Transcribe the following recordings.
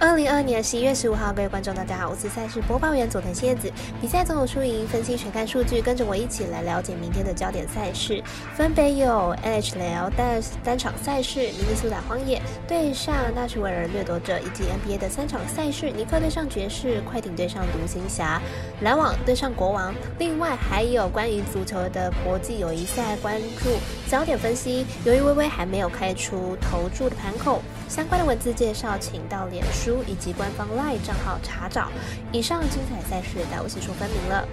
二零二二年十一月十五号，各位观众，大家好，我是赛事播报员佐藤蝎子。比赛总有输赢，分析全看数据，跟着我一起来了解明天的焦点赛事。分别有 NHL 单单场赛事，明尼苏达荒野对上纳什维尔掠夺者，以及 NBA 的三场赛事，尼克对上爵士，快艇对上独行侠，篮网对上国王。另外还有关于足球的国际友谊赛关注焦点分析。由于微微还没有开出投注的盘口，相关的文字介绍，请到脸书以及官方 LINE 账号查找。以上精彩赛事，带我细说分明了。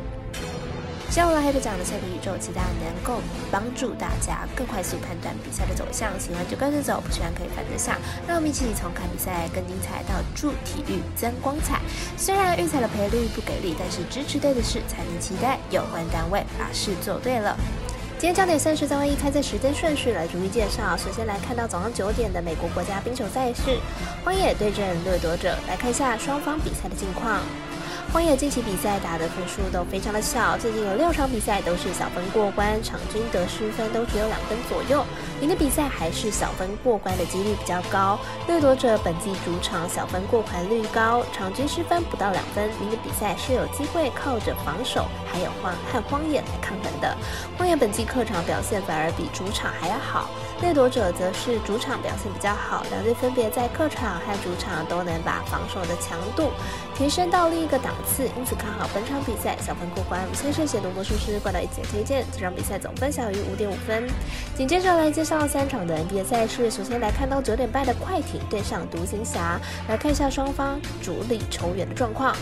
下午来黑的讲的赛比宇宙，期待能够帮助大家更快速判断比赛的走向。喜欢就跟着走，不喜欢可以反着下。让我们一起从看比赛更精彩到助体育增光彩。虽然预测的赔率不给力，但是支持对的事才能期待有关单位把事做对了。今天焦点赛事在位一开赛时间顺序来逐一介绍。首先来看到早上九点的美国国家冰球赛事，荒野对阵掠夺者。来看一下双方比赛的近况。荒野近期比赛打的分数都非常的小，最近有六场比赛都是小分过关，场均得失分都只有两分左右。赢的比赛还是小分过关的几率比较高。掠夺者本季主场小分过关率高，场均失分不到两分，赢的比赛是有机会靠着防守还有荒和荒野来抗衡的。荒野本季客场表现反而比主场还要好，掠夺者则是主场表现比较好，两队分别在客场和主场都能把防守的强度提升到另一个档。次，因此看好本场比赛小分过关。先是写读魔术师，挂到一节推荐，这场比赛总分小于五点五分。紧接着来介绍三场的 NBA 赛事，首先来看到九点半的快艇对上独行侠，来看一下双方主力球员的状况。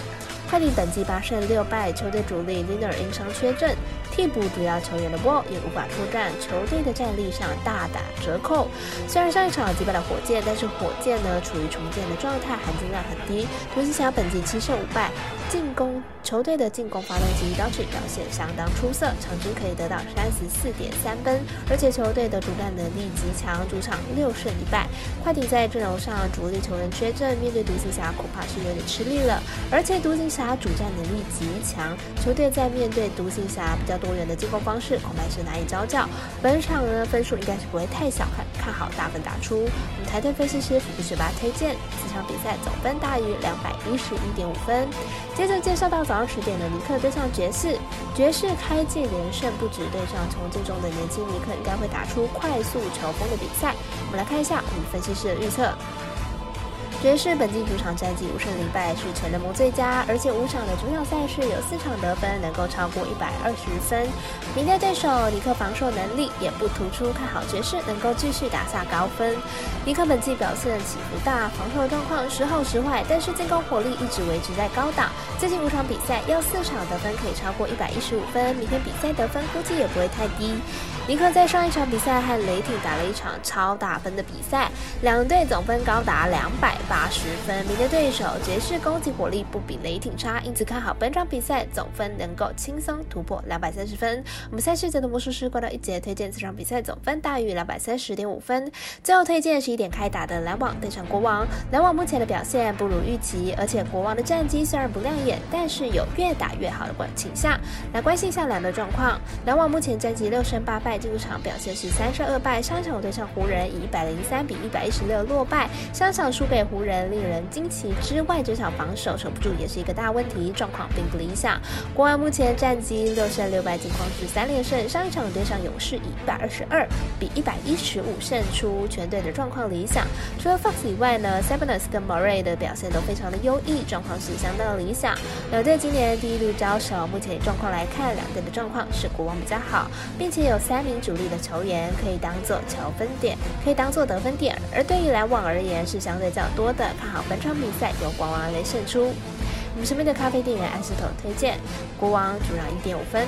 快艇本季八胜六败，球队主力 Liner 因伤缺阵，替补主要球员的 Wall 也无法出战，球队的战力上大打折扣。虽然上一场击败了火箭，但是火箭呢处于重建的状态，含金量很低。独行侠本季七胜五败。进攻球队的进攻发动机 d o c 表现相当出色，场均可以得到三十四点三分，而且球队的主战能力极强，主场六胜一败。快艇在阵容上主力球员缺阵，面对独行侠恐怕是有点吃力了。而且独行侠主战能力极强，球队在面对独行侠比较多元的进攻方式，恐怕是难以招架。本场呢分数应该是不会太小，看看好大分打出。我们台队分析师福布学霸推荐，这场比赛总分大于两百一十一点五分。接着介绍到早上十点的尼克对上爵士，爵士开季连胜不止，对上重建中的年轻尼克应该会打出快速球风的比赛。我们来看一下我们分析师的预测。爵士本季主场战绩五胜零败，是全联盟最佳，而且五场的主场赛事有四场得分能够超过一百二十分。明天对手尼克防守能力也不突出，看好爵士能够继续打下高分。尼克本季表现起伏大，防守状况时好时坏，但是进攻火力一直维持在高档。最近五场比赛要四场得分可以超过一百一十五分，明天比赛得分估计也不会太低。尼克在上一场比赛和雷霆打了一场超大分的比赛，两队总分高达两百八十分。明天对手爵士攻击火力不比雷霆差，因此看好本场比赛总分能够轻松突破两百三十分。我们赛事节的魔术师挂到一节推荐这场比赛总分大于两百三十点五分。最后推荐十一点开打的篮网对上国王。篮网目前的表现不如预期，而且国王的战绩虽然不亮眼，但是有越打越好的倾向。来关心一下两的状况。篮网目前战绩六胜八败。进入场表现是三胜二败，上场对上湖人以一百零三比一百一十六落败，上场输给湖人令人惊奇之外，这场防守守不住也是一个大问题，状况并不理想。国王目前战绩六胜六败，近况是三连胜，上一场对上勇士以一百二十二比一百一十五胜出，全队的状况理想。除了 Fox 以外呢 s e b n u s 跟 Murray 的表现都非常的优异，状况是相当的理想。两队今年第一轮交手，目前状况来看，两队的状况是国王比较好，并且有三。名主力的球员可以当做求分点，可以当做得分点，而对于篮网而言是相对较多多的。看好本场比赛由国王来胜出。我们身边的咖啡店员安石头推荐国王主让一点五分。